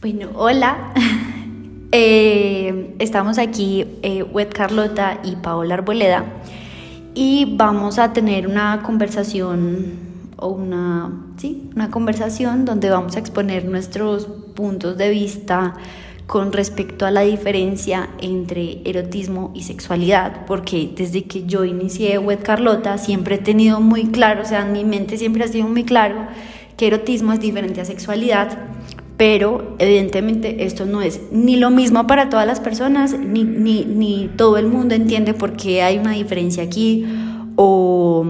Bueno, hola. Eh, estamos aquí, eh, Wet Carlota y Paola Arboleda, y vamos a tener una conversación o una, sí, una conversación donde vamos a exponer nuestros puntos de vista con respecto a la diferencia entre erotismo y sexualidad, porque desde que yo inicié Wet Carlota siempre he tenido muy claro, o sea, en mi mente siempre ha sido muy claro que erotismo es diferente a sexualidad pero evidentemente esto no es ni lo mismo para todas las personas, ni, ni, ni todo el mundo entiende por qué hay una diferencia aquí, o,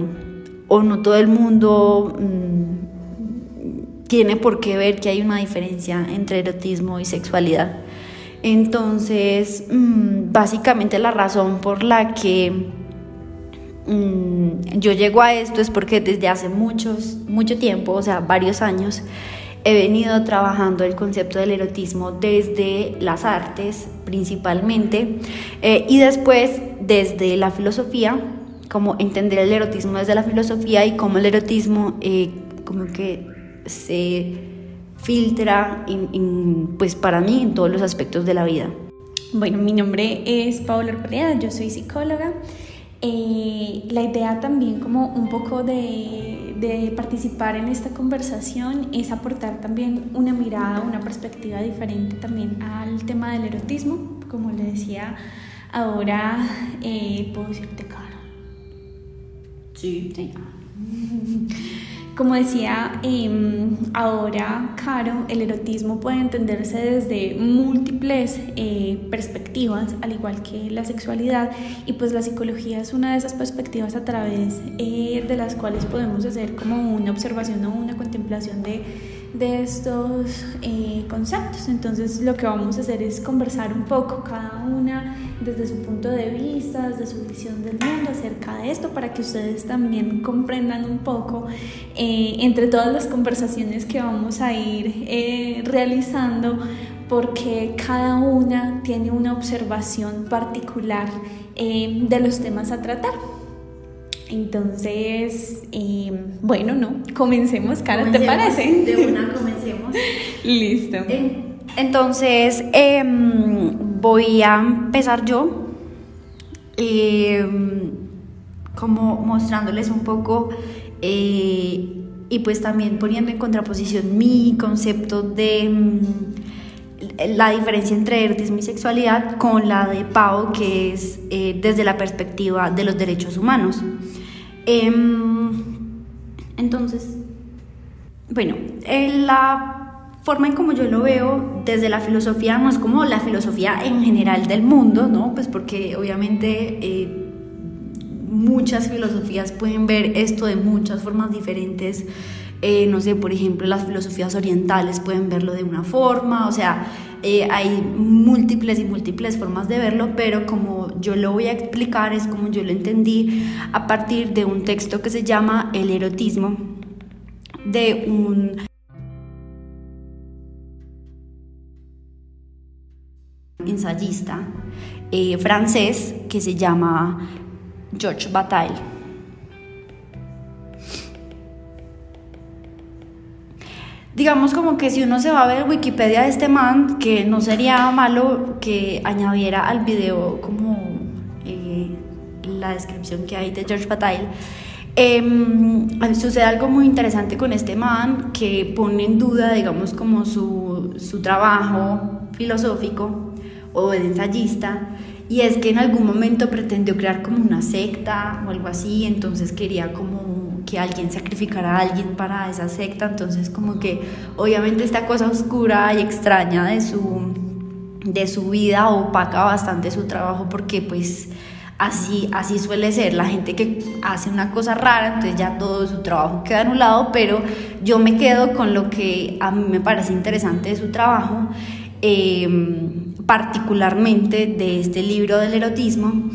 o no todo el mundo mmm, tiene por qué ver que hay una diferencia entre erotismo y sexualidad. Entonces, mmm, básicamente la razón por la que mmm, yo llego a esto es porque desde hace muchos, mucho tiempo, o sea, varios años, he venido trabajando el concepto del erotismo desde las artes principalmente eh, y después desde la filosofía, como entender el erotismo desde la filosofía y cómo el erotismo eh, como que se filtra en, en, pues para mí en todos los aspectos de la vida. Bueno, mi nombre es Paola Arboleda, yo soy psicóloga. Eh, la idea también como un poco de, de, participar en esta conversación es aportar también una mirada, una perspectiva diferente también al tema del erotismo. Como le decía, ahora eh, puedo decirte caro. Sí. sí. Como decía, eh, ahora, Caro, el erotismo puede entenderse desde múltiples eh, perspectivas, al igual que la sexualidad, y pues la psicología es una de esas perspectivas a través eh, de las cuales podemos hacer como una observación o una contemplación de, de estos eh, conceptos. Entonces lo que vamos a hacer es conversar un poco cada una desde su punto de vista, desde su visión del mundo acerca de esto, para que ustedes también comprendan un poco eh, entre todas las conversaciones que vamos a ir eh, realizando, porque cada una tiene una observación particular eh, de los temas a tratar. Entonces, bueno, no, comencemos, Cara, ¿te parece? De una, comencemos. Listo. Entonces, eh, voy a empezar yo, eh, como mostrándoles un poco eh, y pues también poniendo en contraposición mi concepto de mm, la diferencia entre erotismo y sexualidad con la de Pau, que es eh, desde la perspectiva de los derechos humanos. entonces, bueno, la forma en como yo lo veo desde la filosofía no es como la filosofía en general del mundo, ¿no? Pues porque obviamente eh, muchas filosofías pueden ver esto de muchas formas diferentes. Eh, no sé, por ejemplo, las filosofías orientales pueden verlo de una forma, o sea, eh, hay múltiples y múltiples formas de verlo, pero como yo lo voy a explicar es como yo lo entendí a partir de un texto que se llama El erotismo de un ensayista eh, francés que se llama Georges Bataille. Digamos como que si uno se va a ver Wikipedia de este man, que no sería malo que añadiera al video como eh, la descripción que hay de Georges Bataille, eh, sucede algo muy interesante con este man que pone en duda, digamos, como su, su trabajo filosófico o de ensayista, y es que en algún momento pretendió crear como una secta o algo así, entonces quería como que alguien sacrificara a alguien para esa secta, entonces como que obviamente esta cosa oscura y extraña de su, de su vida opaca bastante su trabajo porque pues así, así suele ser, la gente que hace una cosa rara, entonces ya todo su trabajo queda anulado, pero yo me quedo con lo que a mí me parece interesante de su trabajo. Eh, particularmente de este libro del erotismo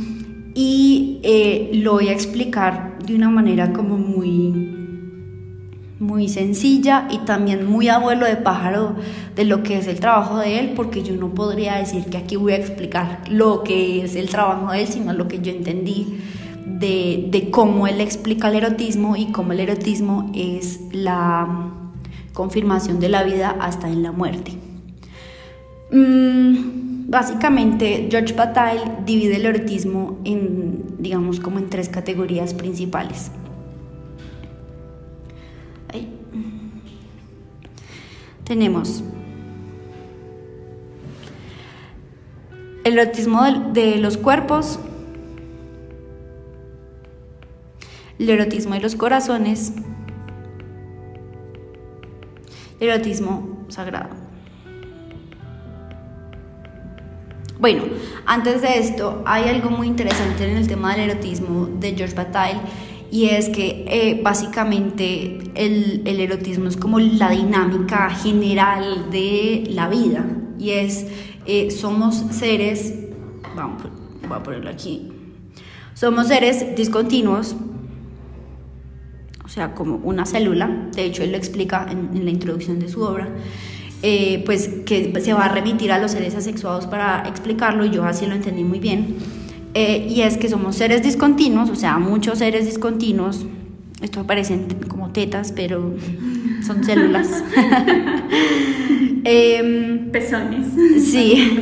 y eh, lo voy a explicar de una manera como muy muy sencilla y también muy abuelo de pájaro de lo que es el trabajo de él, porque yo no podría decir que aquí voy a explicar lo que es el trabajo de él, sino lo que yo entendí de, de cómo él explica el erotismo y cómo el erotismo es la confirmación de la vida hasta en la muerte. Mm, básicamente, George Bataille divide el erotismo en, digamos, como en tres categorías principales. Tenemos el erotismo de los cuerpos, el erotismo de los corazones, el erotismo sagrado. Bueno, antes de esto, hay algo muy interesante en el tema del erotismo de George Bataille y es que eh, básicamente el, erotismo es como la dinámica general de la vida y es, eh, somos seres, vamos, voy a ponerlo aquí, somos seres discontinuos, o sea, como una célula, de hecho él lo explica en, la introducción de su obra, eh, pues que se va a remitir a los seres asexuados para explicarlo y yo así lo entendí muy bien eh, y es que somos seres discontinuos, o sea, muchos seres discontinuos. Esto aparecen como tetas, pero son células. Em, Pezones. Sí.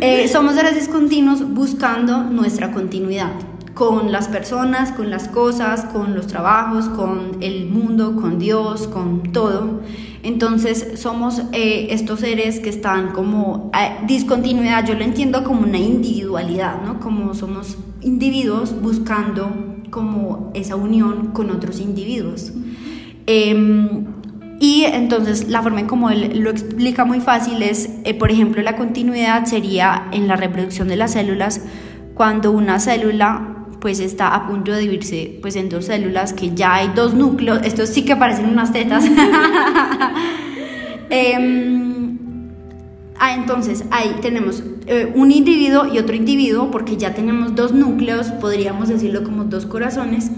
Eh, somos seres discontinuos buscando nuestra continuidad con las personas, con las cosas, con los trabajos, con el mundo, con Dios, con todo. Entonces somos eh, estos seres que están como eh, discontinuidad, yo lo entiendo como una individualidad, ¿no? Como somos individuos buscando como esa unión con otros individuos. Em, y entonces la forma en como él lo explica muy fácil es, eh, por ejemplo, la continuidad sería en la reproducción de las células, cuando una célula pues está a punto de dividirse pues en dos células que ya hay dos núcleos, estos sí que parecen unas tetas. Em, ah, entonces ahí tenemos eh, un individuo y otro individuo porque ya tenemos dos núcleos, podríamos decirlo como dos corazones,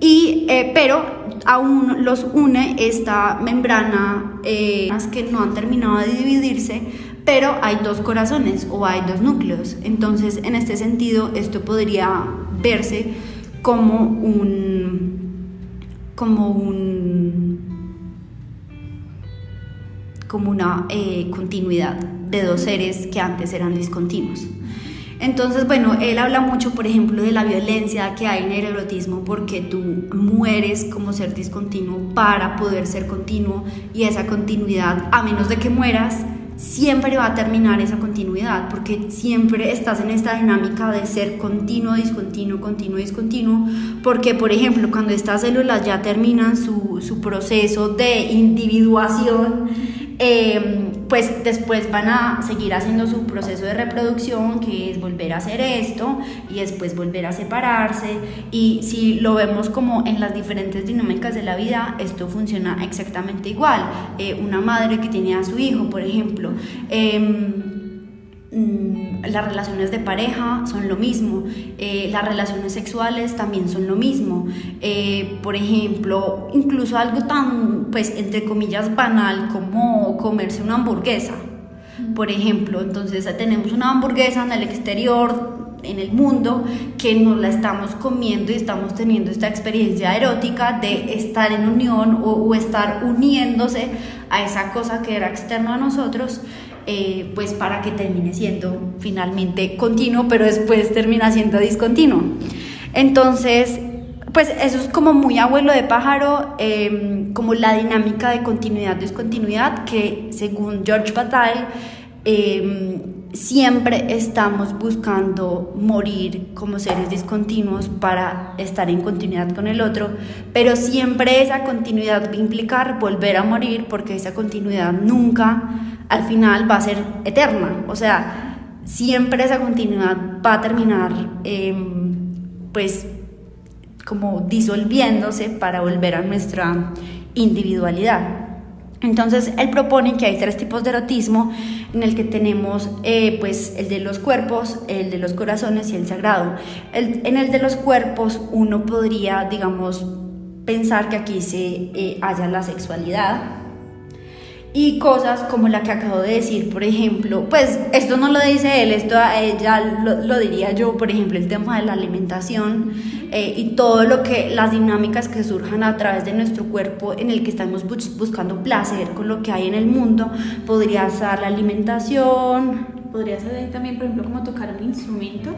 y, eh, pero aún los une esta membrana eh, que no han terminado de dividirse, pero hay dos corazones o hay dos núcleos. Entonces, en este sentido, esto podría verse como un como un como una eh, continuidad de dos seres que antes eran discontinuos. Entonces, bueno, él habla mucho, por ejemplo, de la violencia que hay en el erotismo porque tú mueres como ser discontinuo para poder ser continuo y esa continuidad, a menos de que mueras, siempre va a terminar esa continuidad, porque siempre estás en esta dinámica de ser continuo, discontinuo, continuo, discontinuo, porque por ejemplo cuando estas células ya terminan su, su proceso de individuación, eh, pues después van a seguir haciendo su proceso de reproducción, que es volver a hacer esto y después volver a separarse. Y si lo vemos como en las diferentes dinámicas de la vida, esto funciona exactamente igual. Eh, una madre que tiene a su hijo, por ejemplo, em, las relaciones de pareja son lo mismo, eh, las relaciones sexuales también son lo mismo. Eh, por ejemplo, incluso algo tan, pues, entre comillas, banal como comerse una hamburguesa. Por ejemplo, entonces tenemos una hamburguesa en el exterior, en el mundo, que nos la estamos comiendo y estamos teniendo esta experiencia erótica de estar en unión o, o estar uniéndose a esa cosa que era externa a nosotros. Eh, pues para que termine siendo finalmente continuo, pero después termina siendo discontinuo. Entonces, pues eso es como muy abuelo de pájaro, em, como la dinámica de continuidad-discontinuidad, que según George Bataille, em, siempre estamos buscando morir como seres discontinuos para estar en continuidad con el otro, pero siempre esa continuidad va a implicar volver a morir porque esa continuidad nunca al final va a ser eterna. O sea, siempre esa continuidad va a terminar, em, pues, como disolviéndose para volver a nuestra individualidad. Entonces, él propone que hay tres tipos de erotismo en el que tenemos eh, pues el de los cuerpos, el de los corazones y el sagrado. en el de los cuerpos uno podría, digamos, pensar que aquí se eh, haya la sexualidad, y cosas como la que acabo de decir, por ejemplo, pues esto no lo dice él, esto ella lo, lo diría yo, por ejemplo, el tema de la alimentación eh, y todo lo que, las dinámicas que surjan a través de nuestro cuerpo en el que estamos buscando placer con lo que hay en el mundo, podría ser la alimentación, podría ser también, por ejemplo, como tocar un instrumento.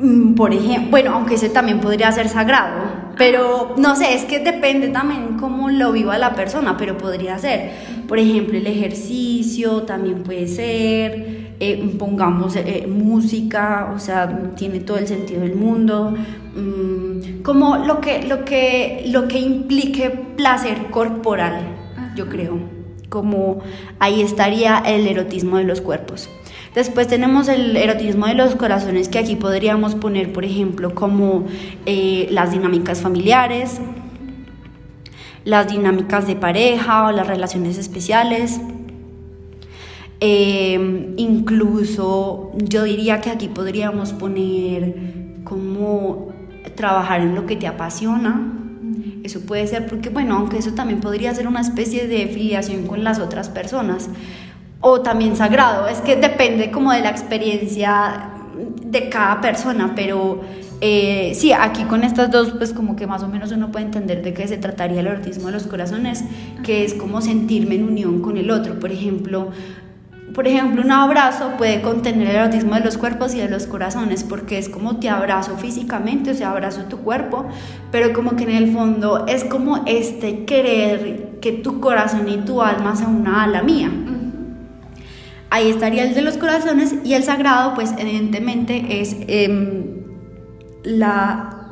Mm, por ejemplo, bueno, aunque ese también podría ser sagrado, pero no sé, es que depende también cómo lo viva la persona, pero podría ser, por ejemplo, el ejercicio también puede ser, eh, pongamos eh, música, o sea, tiene todo el sentido del mundo, mm, como lo que, lo, que, lo que implique placer corporal, yo creo, como ahí estaría el erotismo de los cuerpos. Después tenemos el erotismo de los corazones, que aquí podríamos poner, por ejemplo, como eh, las dinámicas familiares, las dinámicas de pareja o las relaciones especiales. Eh, incluso yo diría que aquí podríamos poner como trabajar en lo que te apasiona. Eso puede ser porque, bueno, aunque eso también podría ser una especie de filiación con las otras personas o también sagrado. Es que depende como de la experiencia de cada persona, pero eh, sí, aquí con estas dos, pues como que más o menos uno puede entender de qué se trataría el erotismo de los corazones, que es como sentirme en unión con el otro. Por ejemplo, por ejemplo, un abrazo puede contener el erotismo de los cuerpos y de los corazones, porque es como te abrazo físicamente, o sea, abrazo tu cuerpo, pero como que en el fondo es como este querer que tu corazón y tu alma se una a la mía. Ahí estaría el de los corazones y el sagrado, pues evidentemente es em, la,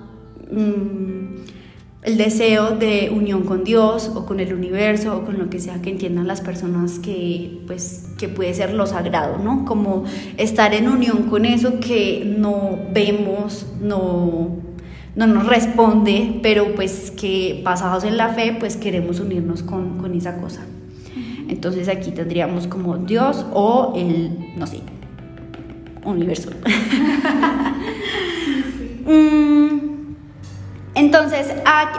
mm, el deseo de unión con Dios o con el universo o con lo que sea que entiendan las personas que, pues, que puede ser lo sagrado, ¿no? Como estar en unión con eso que no vemos, no, no nos responde, pero pues que basados en la fe, pues queremos unirnos con, con esa cosa. Entonces aquí tendríamos como Dios o el, no sé, universo. Mm, entonces,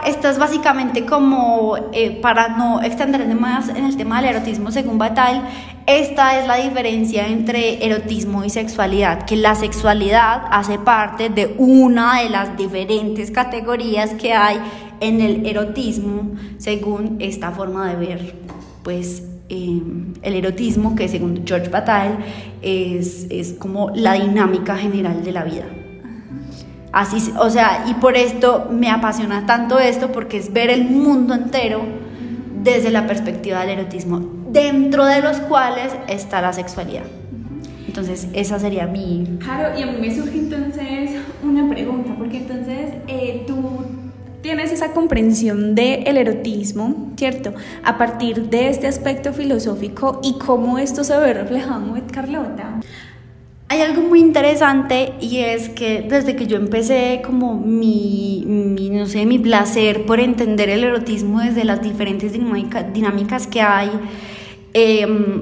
esto es básicamente como, eh, para no extenderme más en el tema del erotismo según Batal, esta es la diferencia entre erotismo y sexualidad, que la sexualidad hace parte de una de las diferentes categorías que hay en el erotismo según esta forma de ver, pues Em, el erotismo, que según George Bataille es, es, como la dinámica general de la vida. Así, o sea, y por esto me apasiona tanto esto, porque es ver el mundo entero desde la perspectiva del erotismo, dentro de los cuales está la sexualidad. Entonces, esa sería mi... Claro, y a mí me surge entonces una pregunta, porque entonces eh, tú tienes esa comprensión del erotismo, ¿cierto? A partir de este aspecto filosófico y cómo esto se ve reflejado en Carlota. Hay algo muy interesante y es que desde que yo empecé como mi, no sé, mi placer por entender el erotismo desde las diferentes dinámicas que hay, em,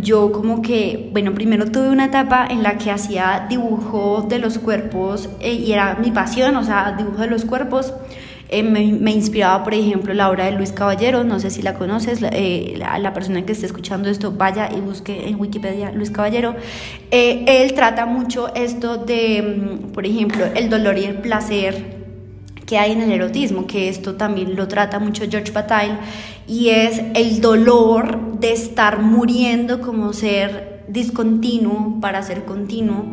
yo como que, bueno, primero tuve una etapa en la que hacía dibujo de los cuerpos eh, y era mi pasión, o sea, dibujo de los cuerpos. Eh, me, inspiraba, por ejemplo, la obra de Luis Caballero, no sé si la conoces, la, eh, persona que esté escuchando esto, vaya y busque en Wikipedia Luis Caballero. Eh, él trata mucho esto de, mm, por ejemplo, el dolor y el placer que hay en el erotismo, que esto también lo trata mucho George Bataille, y es el dolor de estar muriendo como ser discontinuo para ser continuo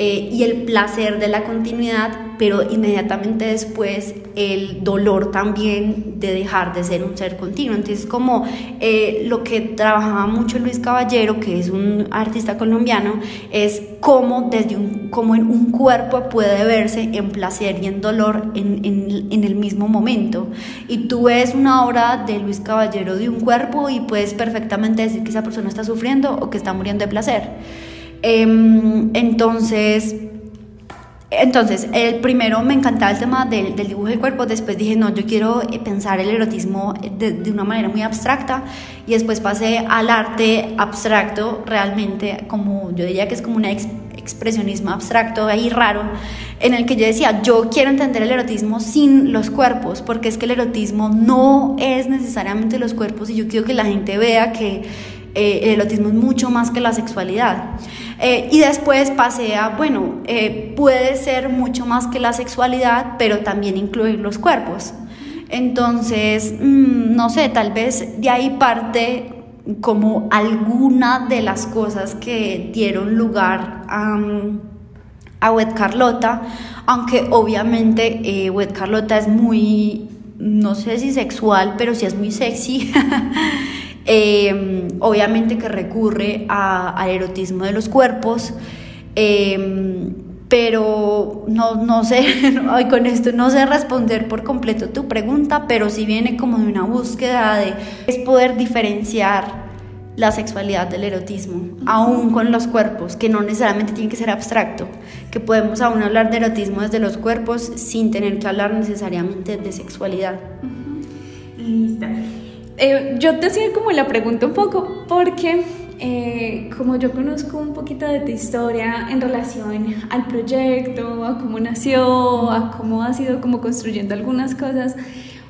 eh, y el placer de la continuidad, pero inmediatamente después el dolor también de dejar de ser un ser continuo. Entonces, como eh, lo que trabajaba mucho Luis Caballero, que es un artista colombiano, es cómo desde un, cómo en un cuerpo puede verse en placer y en dolor en, en, en el mismo momento. Y tú ves una obra de Luis Caballero de un cuerpo y puedes perfectamente decir que esa persona está sufriendo o que está muriendo de placer. Em, entonces, entonces, el primero me encantaba el tema del, dibujo del cuerpo, después dije, no, yo quiero eh, pensar el erotismo de, una manera muy abstracta y después pasé al arte abstracto realmente, como yo diría que es como una expresionismo abstracto ahí raro, en el que yo decía, yo quiero entender el erotismo sin los cuerpos, porque es que el erotismo no es necesariamente los cuerpos y yo quiero que la gente vea que eh, el erotismo es mucho más que la sexualidad. Eh, y después pasé a, bueno, eh, puede ser mucho más que la sexualidad, pero también incluir los cuerpos. Entonces, mm, no sé, tal vez de ahí parte como alguna de las cosas que dieron lugar a, a Wet Carlota, aunque obviamente eh, Wet Carlota es muy, no sé si sexual, pero sí es muy sexy. Em, obviamente que recurre al erotismo de los cuerpos. Em, pero no, no sé, con esto no sé responder por completo tu pregunta, pero sí viene como de una búsqueda de es poder diferenciar la sexualidad del erotismo, aún con los cuerpos, que no necesariamente tiene que ser abstracto, que podemos aún hablar de erotismo desde los cuerpos sin tener que hablar necesariamente de sexualidad. Lista. Eh, yo te hacía como la pregunta un poco porque eh, como yo conozco un poquito de tu historia en relación al proyecto, a cómo nació, a cómo ha sido como construyendo algunas cosas,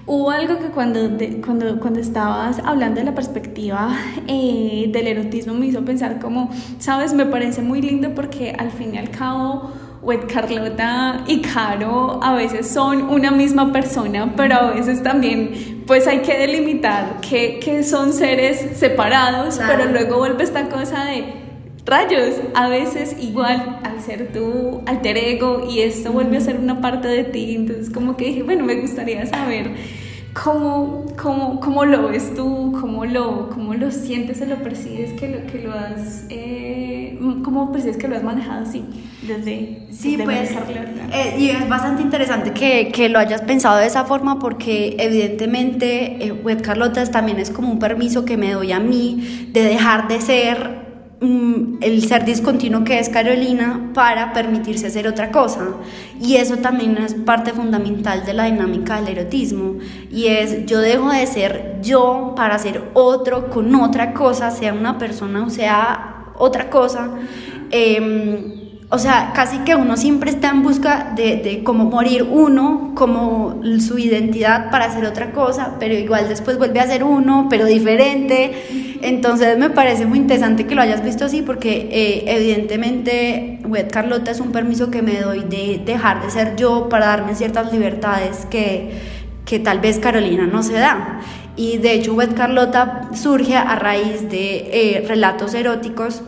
hubo algo que cuando, cuando, cuando estabas hablando de la perspectiva eh, del erotismo me hizo pensar como, sabes, me parece muy lindo porque al fin y al cabo Wet Carlota y Caro a veces son una misma persona, pero a veces también pues hay que delimitar que, que son seres separados, pero luego vuelve esta cosa de rayos, a veces igual al ser tu alter ego y esto vuelve a ser una parte de ti, entonces como que dije, bueno, me gustaría saber ¿Cómo, cómo, cómo lo ves tú? ¿Cómo lo, cómo lo sientes o lo percibes que lo, que lo has... Eh, ¿Cómo percibes que lo has manejado así desde... Sí, pues... Eh, y es bastante interesante que, que, lo hayas pensado de esa forma porque evidentemente eh, Web Carlota también es como un permiso que me doy a mí de dejar de ser Mm, el ser discontinuo que es Carolina para permitirse hacer otra cosa. Y eso también es parte fundamental de la dinámica del erotismo. Y es yo dejo de ser yo para ser otro con otra cosa, sea una persona o sea otra cosa. Eh, o sea, casi que uno siempre está en busca de, de cómo morir uno, como su identidad para hacer otra cosa, pero igual después vuelve a ser uno, pero diferente. Entonces me parece muy interesante que lo hayas visto así, porque eh, evidentemente Wet Carlota es un permiso que me doy de dejar de ser yo para darme ciertas libertades que, que tal vez Carolina no se da. Y de hecho Wet Carlota surge a raíz de eh, relatos eróticos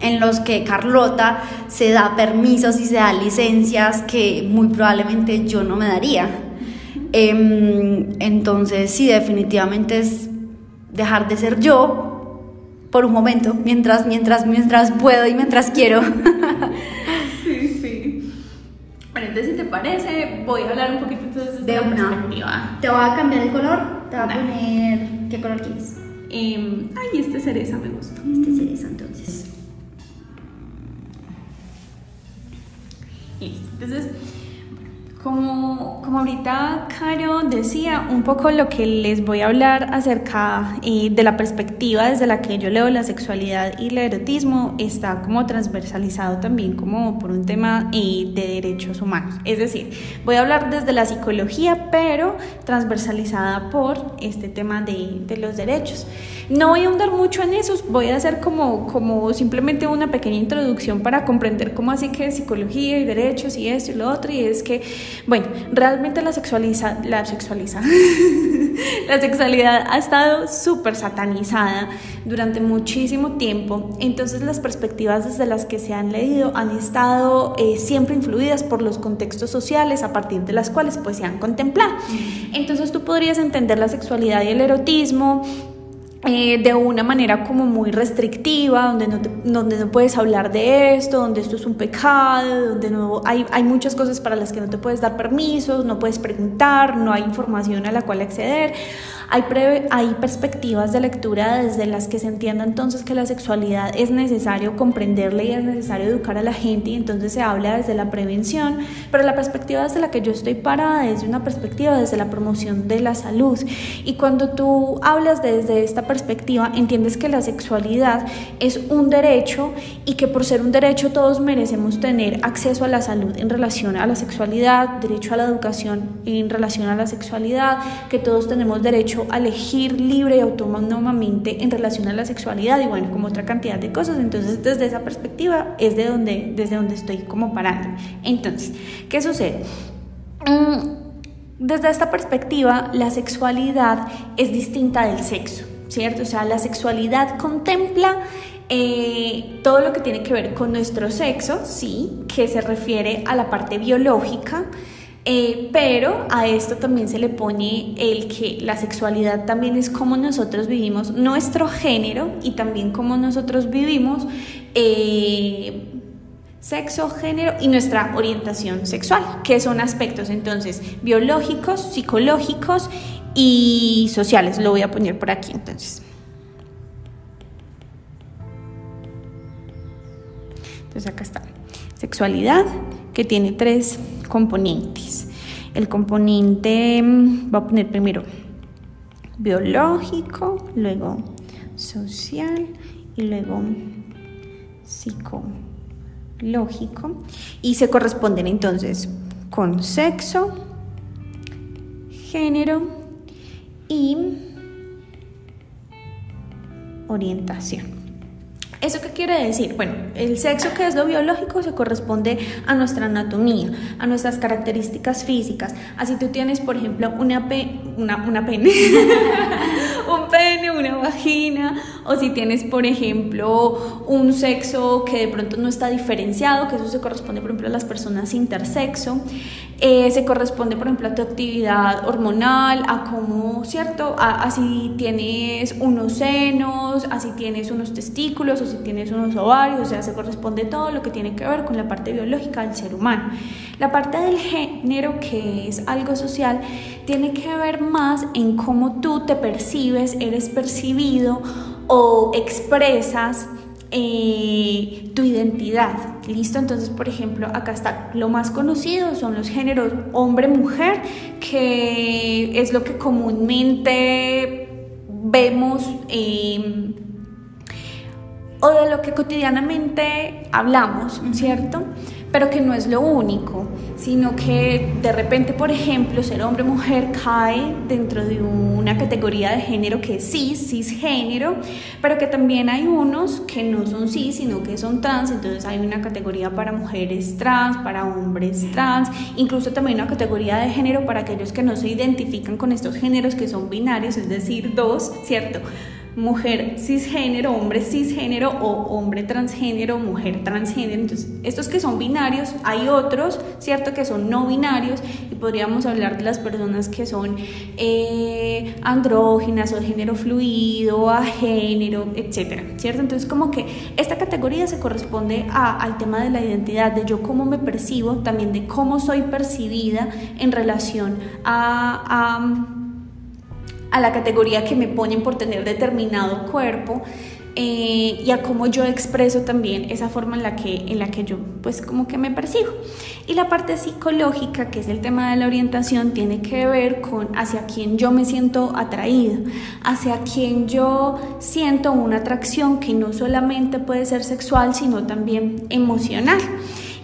en los que Carlota se da permisos y se da licencias que muy probablemente yo no me daría. Em, entonces, sí, definitivamente es dejar de ser yo por un momento, mientras, mientras, mientras puedo y mientras quiero. sí, sí. Bueno, entonces, si te parece, voy a hablar un poquito entonces de, una perspectiva. Te voy a cambiar el color, te voy a poner. ¿Qué color quieres? Eh, ay, este cereza me gusta. Este cereza, entonces. Entonces, como, como ahorita Caro decía, un poco lo que les voy a hablar acerca eh, de la perspectiva desde la que yo leo la sexualidad y el erotismo está como transversalizado también como por un tema eh, de derechos humanos. Es decir, voy a hablar desde la psicología, pero transversalizada por este tema de, de los derechos. No voy a ahondar mucho en eso, voy a hacer como, como simplemente una pequeña introducción para comprender cómo así que psicología y derechos y esto y lo otro, y es que, bueno, realmente la sexualiza, la sexualiza, la sexualidad ha estado súper satanizada durante muchísimo tiempo, entonces las perspectivas desde las que se han leído han estado eh, siempre influidas por los contextos sociales a partir de las cuales pues se han contemplado. Entonces tú podrías entender la sexualidad y el erotismo eh, de una manera como muy restrictiva, donde no, donde no puedes hablar de esto, donde esto es un pecado, donde no hay, hay muchas cosas para las que no te puedes dar permisos, no puedes preguntar, no hay información a la cual acceder. Hay, hay perspectivas de lectura desde las que se entienda entonces que la sexualidad es necesario comprenderla y es necesario educar a la gente y entonces se habla desde la prevención, pero la perspectiva desde la que yo estoy parada es una perspectiva desde la promoción de la salud. Y cuando tú hablas desde esta perspectiva, entiendes que la sexualidad es un derecho y que por ser un derecho todos merecemos tener acceso a la salud en relación a la sexualidad, derecho a la educación en relación a la sexualidad, que todos tenemos derecho a elegir libre y autónomamente en relación a la sexualidad y bueno, como otra cantidad de cosas. Entonces, desde esa perspectiva es de donde, desde donde estoy como parando. Entonces, ¿qué sucede? Mm, desde esta perspectiva, la sexualidad es distinta del sexo, ¿cierto? O sea, la sexualidad contempla eh, todo lo que tiene que ver con nuestro sexo, sí, que se refiere a la parte biológica, eh, pero a esto también se le pone el que la sexualidad también es como nosotros vivimos nuestro género y también como nosotros vivimos eh, sexo, género y nuestra orientación sexual, que son aspectos entonces biológicos, psicológicos y sociales. Lo voy a poner por aquí entonces. Entonces acá está. Sexualidad, que tiene tres componentes. El componente, mm, voy a poner primero biológico, luego social y luego psicológico. Y se corresponden entonces con sexo, género y orientación. ¿Eso qué quiere decir? Bueno, el sexo que es lo biológico se corresponde a nuestra anatomía, a nuestras características físicas. Así tú tienes, por ejemplo, una, pe una, una pene, un pene, una vagina, o si tienes, por ejemplo, un sexo que de pronto no está diferenciado, que eso se corresponde, por ejemplo, a las personas intersexo. Eh, se corresponde, por ejemplo, a tu actividad hormonal, a cómo, ¿cierto? A, si tienes unos senos, a si tienes unos testículos o si tienes unos ovarios, o sea, se corresponde todo lo que tiene que ver con la parte biológica del ser humano. La parte del género, que es algo social, tiene que ver más en cómo tú te percibes, eres percibido o expresas eh, tu identidad. ¿Listo? Entonces, por ejemplo, acá está lo más conocido, son los géneros hombre-mujer, que es lo que comúnmente vemos eh, o de lo que cotidianamente hablamos, ¿cierto? Pero que no es lo único, sino que de repente, por ejemplo, ser hombre o mujer cae dentro de una categoría de género que es cis, cisgénero, pero que también hay unos que no son cis, sino que son trans, entonces hay una categoría para mujeres trans, para hombres trans, incluso también una categoría de género para aquellos que no se identifican con estos géneros que son binarios, es decir, dos, ¿cierto? Mujer cisgénero, hombre cisgénero o hombre transgénero, mujer transgénero. Entonces, estos que son binarios, hay otros, ¿cierto? Que son no binarios y podríamos hablar de las personas que son eh, andróginas o género fluido, a género, etcétera, ¿cierto? Entonces, como que esta categoría se corresponde al tema de la identidad, de yo cómo me percibo, también de cómo soy percibida en relación a la categoría que me ponen por tener determinado cuerpo eh, y a cómo yo expreso también esa forma en la, que, en la que yo pues como que me percibo. Y la parte psicológica, que es el tema de la orientación, tiene que ver con hacia quién yo me siento atraído, hacia quién yo siento una atracción que no solamente puede ser sexual, sino también emocional.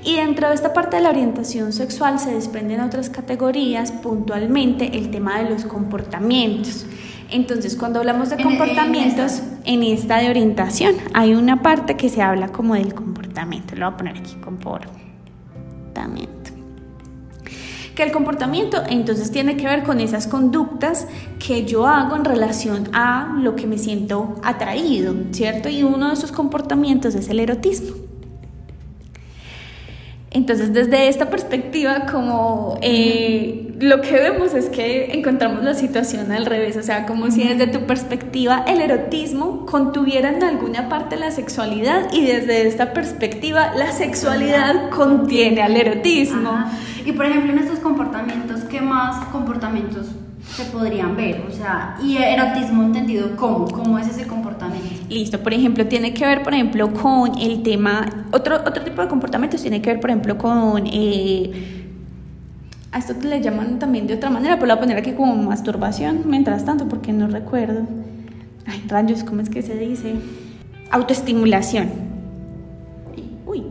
Y dentro de esta parte de la orientación sexual se desprenden otras categorías, puntualmente el tema de los comportamientos. Entonces, cuando hablamos de comportamientos, en esta de orientación hay una parte que se habla como del comportamiento. Lo voy a poner aquí, comportamiento. Que el comportamiento entonces tiene que ver con esas conductas que yo hago en relación a lo que me siento atraído, ¿cierto? Y uno de esos comportamientos es el erotismo. Entonces, desde esta perspectiva, como eh, lo que vemos es que encontramos la situación al revés, o sea, como si desde tu perspectiva el erotismo contuviera en alguna parte la sexualidad y desde esta perspectiva la sexualidad contiene al erotismo. Y por ejemplo, en estos comportamientos, ¿qué más comportamientos se podrían ver? O sea, y erotismo entendido cómo, cómo es ese comportamiento. Listo, por ejemplo, tiene que ver, por ejemplo, con el tema, otro, otro tipo de comportamientos tiene que ver, por ejemplo, con... Eh, a esto le llaman también de otra manera, pero lo voy a poner aquí como masturbación, mientras tanto, porque no recuerdo. Ay, rayos, ¿cómo es que se dice? Autoestimulación. Uy.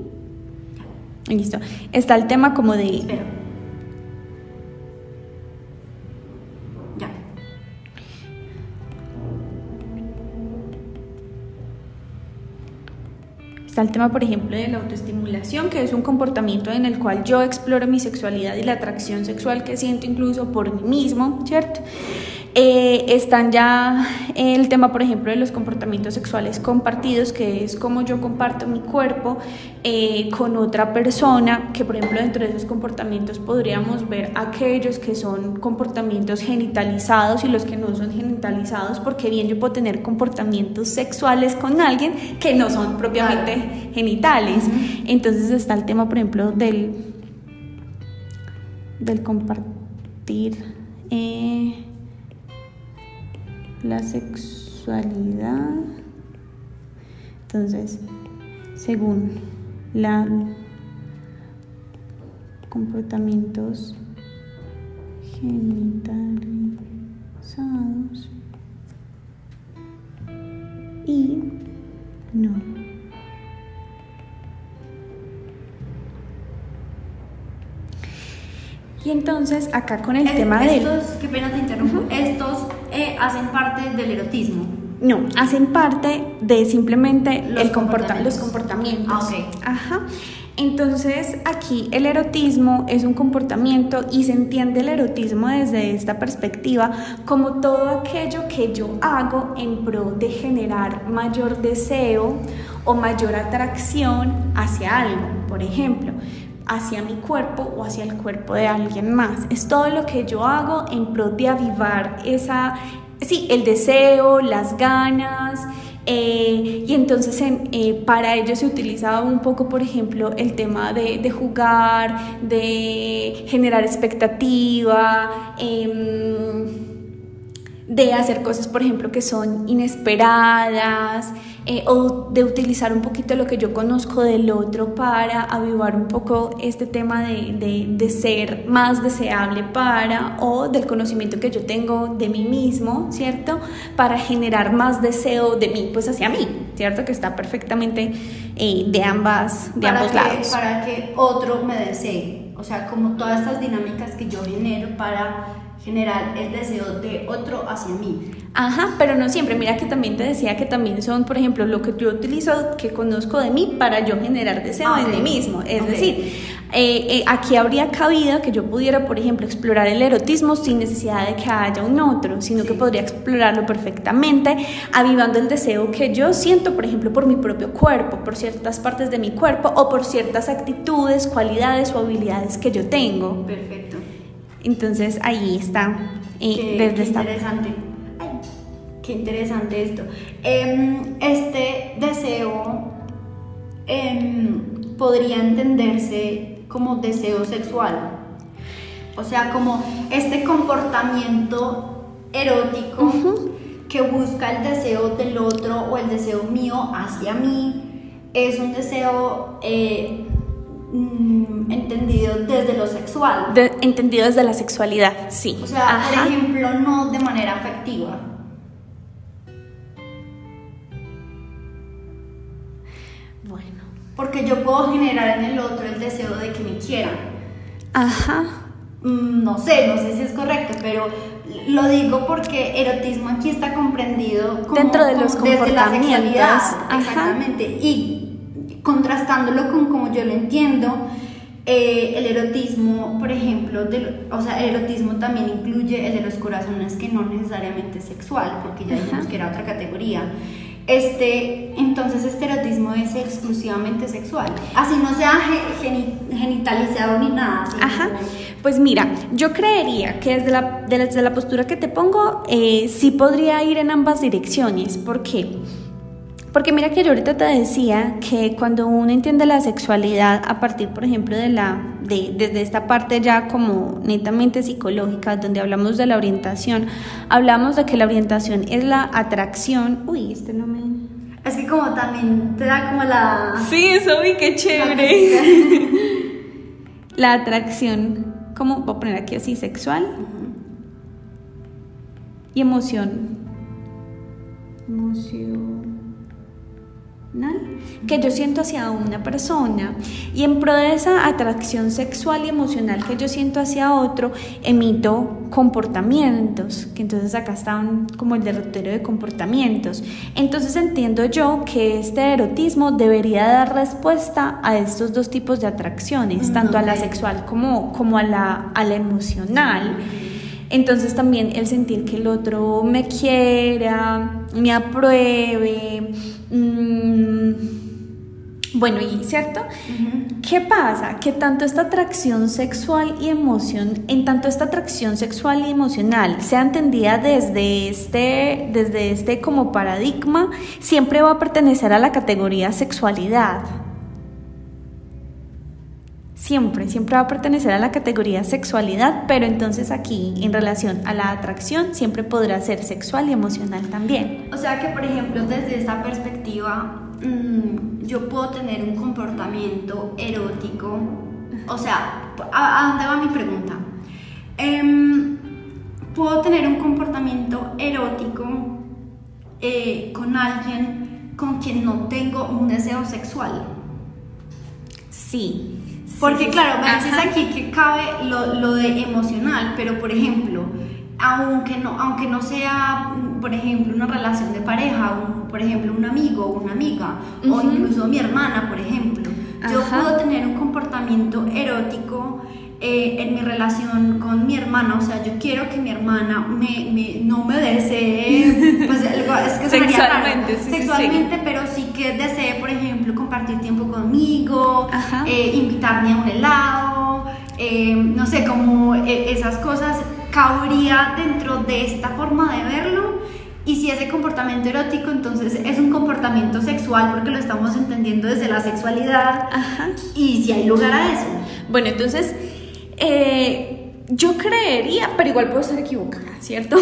Listo. Está el tema como de... Espera. Está el tema, por ejemplo, de la autoestimulación, que es un comportamiento en el cual yo exploro mi sexualidad y la atracción sexual que siento incluso por mí mismo, ¿cierto? Eh, están ya el tema, por ejemplo, de los comportamientos sexuales compartidos, que es cómo yo comparto mi cuerpo eh, con otra persona, que por ejemplo dentro de esos comportamientos podríamos ver aquellos que son comportamientos genitalizados y los que no son genitalizados, porque bien yo puedo tener comportamientos sexuales con alguien que no son propiamente genitales. Entonces está el tema, por ejemplo, del, del compartir. Eh, la sexualidad. Entonces, según la comportamientos genitalizados y no. Y entonces acá con el Es- tema de... estos, qué pena te interrumpo, estos hacen parte del erotismo. No, hacen parte de simplemente Los el comporta los comportamientos. Ah, ok. Ajá. Entonces, aquí el erotismo es un comportamiento y se entiende el erotismo desde esta perspectiva como todo aquello que yo hago en pro de generar mayor deseo o mayor atracción hacia algo. Por ejemplo, hacia mi cuerpo o hacia el cuerpo de alguien más. Es todo lo que yo hago en pro de avivar esa, sí, el deseo, las ganas. eh, y entonces en- eh, para ello se utilizaba un poco, por ejemplo, el tema de, de jugar, de generar expectativa, em, de hacer cosas, por ejemplo, que son inesperadas, eh, o de utilizar un poquito lo que yo conozco del otro para avivar un poco este tema de, de- de ser más deseable para, o del conocimiento que yo tengo de mí mismo, ¿cierto? Para generar más deseo de mí, pues hacia mí, ¿cierto? Que está perfectamente eh, de, ambas, de para ambos que, lados. Para que otro me desee. O sea, como todas estas dinámicas que yo genero para generar el deseo de otro hacia mí. Ajá, pero no siempre. Mira que también te decía que también son, por ejemplo, lo que yo utilizo, que conozco de mí para yo generar deseo Ah, en ok. mí mismo. Es decir, eh, eh, aquí habría cabida que yo pudiera, por ejemplo, explorar el erotismo sin necesidad de que haya un otro, sino que podría explorarlo perfectamente, avivando el deseo que yo siento, por ejemplo, por mi propio cuerpo, por ciertas partes de mi cuerpo o por ciertas actitudes, cualidades o habilidades que yo tengo. Perfecto. Entonces ahí está, eh, Qué, desde qué esta interesante. Ay, qué interesante esto. Em, este deseo em, podría entenderse como deseo sexual. O sea, como este comportamiento erótico que busca el deseo del otro o el deseo mío hacia mí es un deseo eh, mm, entendido desde lo sexual. De- entendido desde la sexualidad, sí. O sea, Ajá. por ejemplo, no de manera afectiva. Bueno. Porque yo puedo generar en el otro el deseo de que me quieran. Ajá. Mm, No sé, no sé si es correcto, pero lo digo porque erotismo aquí está comprendido como, Dentro de los como desde la comportamientos. sexualidad, Ajá. exactamente. Y contrastándolo con como yo lo entiendo, eh, el erotismo, por ejemplo, del- o sea, el erotismo también incluye el de los corazones que no necesariamente es sexual, porque ya dijimos que era otra categoría. Este, entonces este erotismo es exclusivamente sexual, así no sea ge- geni- genitalizado ni nada. Ajá. como- Pues mira, yo creería que desde la, de- desde la postura que te pongo, eh, sí podría ir en ambas direcciones. ¿Por qué? Porque mira que yo ahorita te decía que cuando uno entiende la sexualidad a partir, por ejemplo, de la, de, desde esta parte ya como netamente psicológica, donde hablamos de la orientación, hablamos de que la orientación es la atracción. Uy, este no me. Es que como también te da como la... Sí, eso vi qué chévere. La atracción, ¿cómo voy a poner aquí así? Sexual y emoción emocional que yo siento hacia una persona y en pro de esa atracción sexual y emocional que yo siento hacia otro, emito comportamientos, que entonces acá están como el derrotero de comportamientos. Entonces entiendo yo que este erotismo debería dar respuesta a estos dos tipos de atracciones, tanto a la sexual como, como a, la, a la emocional. Entonces también el sentir que el otro me quiera, me apruebe. Mm, bueno, y cierto, ¿qué pasa? Que tanto esta atracción sexual y emoción, en tanto esta atracción sexual y emocional sea entendida desde este, desde este como paradigma, siempre va a pertenecer a la categoría sexualidad siempre, siempre va a pertenecer a la categoría sexualidad, pero entonces aquí en relación a la atracción siempre podrá ser sexual y emocional también. O sea que, por ejemplo, desde esta perspectiva, mm, yo puedo tener un comportamiento erótico. O sea, ¿a, dónde va mi pregunta? Em, puedo tener un comportamiento erótico eh, con alguien con quien no tengo un deseo sexual. Sí, porque claro, me dices aquí que cabe lo, lo, de emocional, pero por ejemplo, aunque no, aunque no sea, por ejemplo, una relación de pareja, por ejemplo, un amigo o una amiga, o incluso mi hermana, por ejemplo, yo puedo tener un comportamiento erótico eh, en mi relación con mi hermana, o sea, yo quiero que mi hermana me, no me desee, pues es que sexualmente, sexualmente, pero sí que desee, por ejemplo, compartir tiempo conmigo, eh, invitarme a un helado, eh, no sé, como esas cosas cabría dentro de esta forma de verlo. Y si ese comportamiento erótico, entonces es un comportamiento sexual porque lo estamos entendiendo desde la sexualidad. Y si hay lugar a eso. Bueno, entonces eh, yo creería, pero igual puedo estar equivocada, ¿cierto?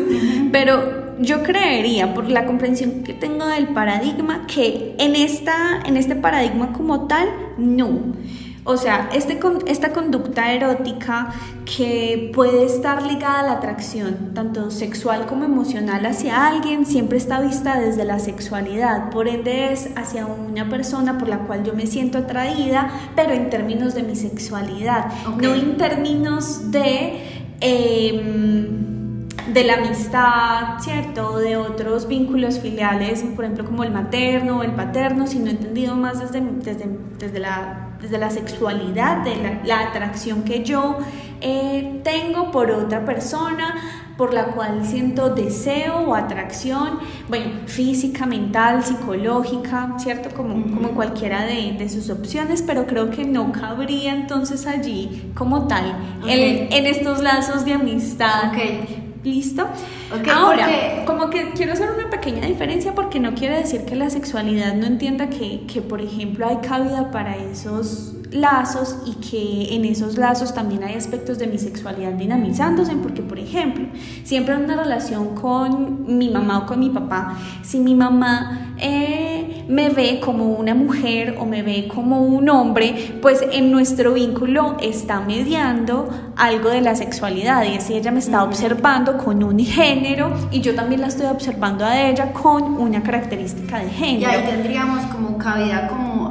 pero yo creería, por la comprensión que tengo del paradigma, que en, esta, en este paradigma como tal, no. O sea, este, esta conducta erótica que puede estar ligada a la atracción, tanto sexual como emocional hacia alguien, siempre está vista desde la sexualidad. Por ende es hacia una persona por la cual yo me siento atraída, pero en términos de mi sexualidad, no en términos de... Em, de la amistad, ¿cierto? De otros vínculos filiales, por ejemplo, como el materno o el paterno, sino entendido más desde, desde, desde la desde la sexualidad, de la, atracción que yo eh, tengo por otra persona, por la cual siento deseo o atracción, bueno, física, mental, psicológica, ¿cierto? Como, como cualquiera de, de, sus opciones, pero creo que no cabría entonces allí como tal, en, en, estos lazos de amistad. Okay. ¿Listo? Ahora, como que quiero hacer una pequeña diferencia porque no quiere decir que la sexualidad no entienda que, que, por ejemplo, hay cabida para esos lazos y que en esos lazos también hay aspectos de mi sexualidad dinamizándose, porque por ejemplo, siempre en una relación con mi mamá o con mi papá, si mi mamá eh, me ve como una mujer o me ve como un hombre, pues en nuestro vínculo está mediando algo de la sexualidad y es si ella me está observando con un género y yo también la estoy observando a ella con una característica de género. Y ahí tendríamos como cabida como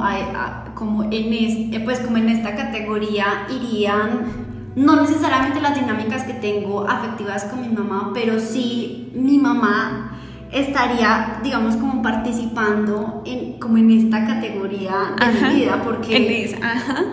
como en, este, pues como en esta categoría irían no necesariamente las dinámicas que tengo afectivas con mi mamá, pero sí mi mamá estaría, digamos, como participando en, como en esta categoría de mi vida, porque... ajá.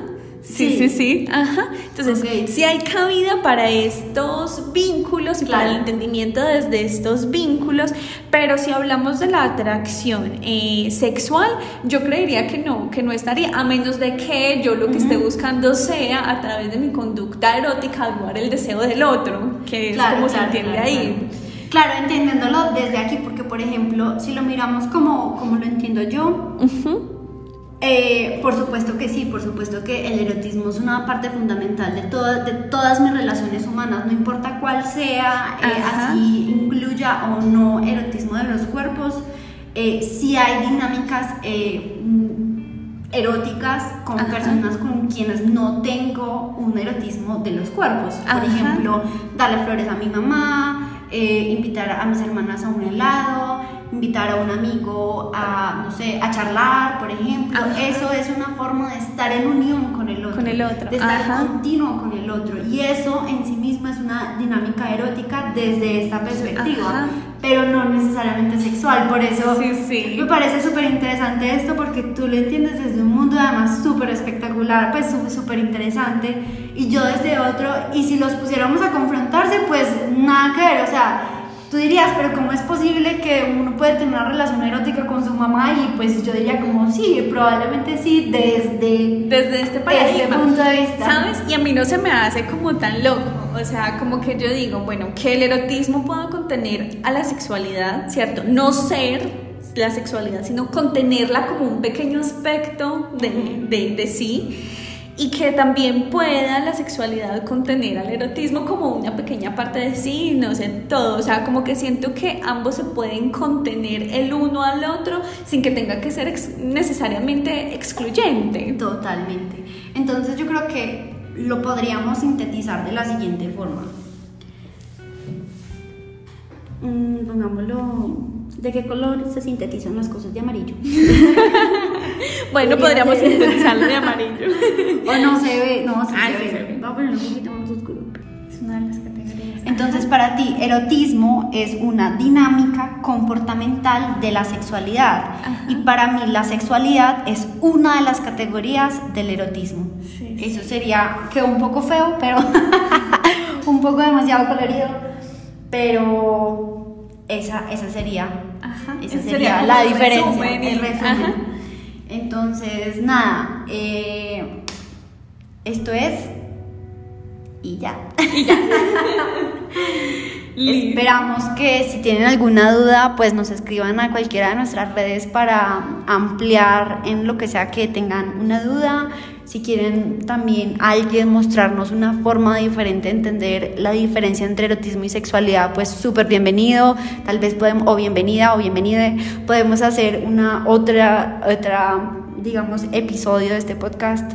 Sí, sí, sí, Ajá. Entonces, si hay cabida para estos vínculos y para el entendimiento desde estos vínculos, pero si hablamos de la atracción eh, sexual, yo creería que no, que no estaría, a menos de que yo lo que esté buscando sea a través de mi conducta erótica aguar el deseo del otro, que es como se entiende ahí. Claro, entendiéndolo desde aquí, porque por ejemplo, si lo miramos como, como lo entiendo yo, eh, por supuesto que sí, por supuesto que el erotismo es una parte fundamental de, todas de todas mis relaciones humanas, no importa cuál sea, eh, así incluya o no erotismo de los cuerpos, eh, si hay dinámicas eróticas con personas con quienes no tengo un erotismo de los cuerpos. Por ejemplo, darle flores a mi mamá, invitar a mis hermanas a un helado, invitar a un amigo a, no sé, a charlar, por ejemplo. Eso es una forma de estar en unión con el otro. Con el otro. De estar continuo con el otro. Y eso en sí mismo es una dinámica erótica desde esta perspectiva. Pero no necesariamente sexual. Por eso me parece súper interesante esto porque tú lo entiendes desde un mundo además súper espectacular, pues súper interesante. Y yo desde otro. Y si los pusiéramos a confrontarse, pues nada que ver. O sea, Tú dirías, pero ¿cómo es posible que uno puede tener una relación erótica con su mamá? Y pues yo diría como sí, probablemente sí, desde, desde este, este punto de vista. ¿Sabes? Y a mí no se me hace como tan loco. O sea, como que yo digo, bueno, que el erotismo pueda contener a la sexualidad, ¿cierto? No ser la sexualidad, sino contenerla como un pequeño aspecto de, de, de sí y que también pueda la sexualidad contener al erotismo como una pequeña parte de sí, no sé, todo, o sea, como que siento que ambos se pueden contener el uno al otro sin que tenga que ser necesariamente excluyente. Totalmente. Entonces yo creo que lo podríamos sintetizar de la siguiente forma. Mm, pongámoslo ¿De qué color se sintetizan las cosas de amarillo? bueno, podríamos sintetizarlo de amarillo. o no se ve, no, se, ah, ve. se Vamos a ponerlo un poquito más oscuro. Es una de las categorías. Entonces, para ti, erotismo es una dinámica comportamental de la sexualidad. Y para mí, la sexualidad es una de las categorías del erotismo. Eso sería, que un poco feo, pero un poco demasiado colorido. Pero esa, esa sería, esa sería, la diferencia, el resumen. Entonces, nada, eh, esto es y ya. Y ya. Esperamos que si tienen alguna duda, pues nos escriban a cualquiera de nuestras redes para ampliar en lo que sea que tengan una duda. Si quieren también alguien mostrarnos una forma diferente de entender la diferencia entre erotismo y sexualidad, pues súper bienvenido. Tal vez podemos, o bienvenida o bienvenida, podemos hacer una otra, otra, digamos, episodio de este podcast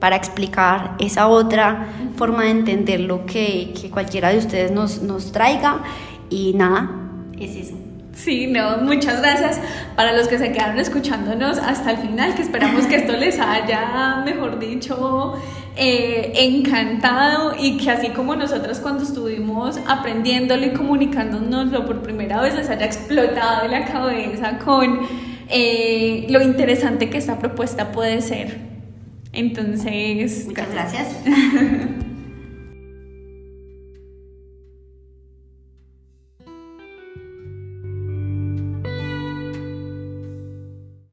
para explicar esa otra forma de entender lo que, que cualquiera de ustedes nos, nos traiga. Y nada, es eso. Sí, no, muchas gracias para los que se quedaron escuchándonos hasta el final, que esperamos que esto les haya, mejor dicho, eh, encantado y que así como nosotros cuando estuvimos aprendiéndolo y comunicándonos por primera vez les haya explotado la cabeza con eh, lo interesante que esta propuesta puede ser. Entonces, muchas gracias.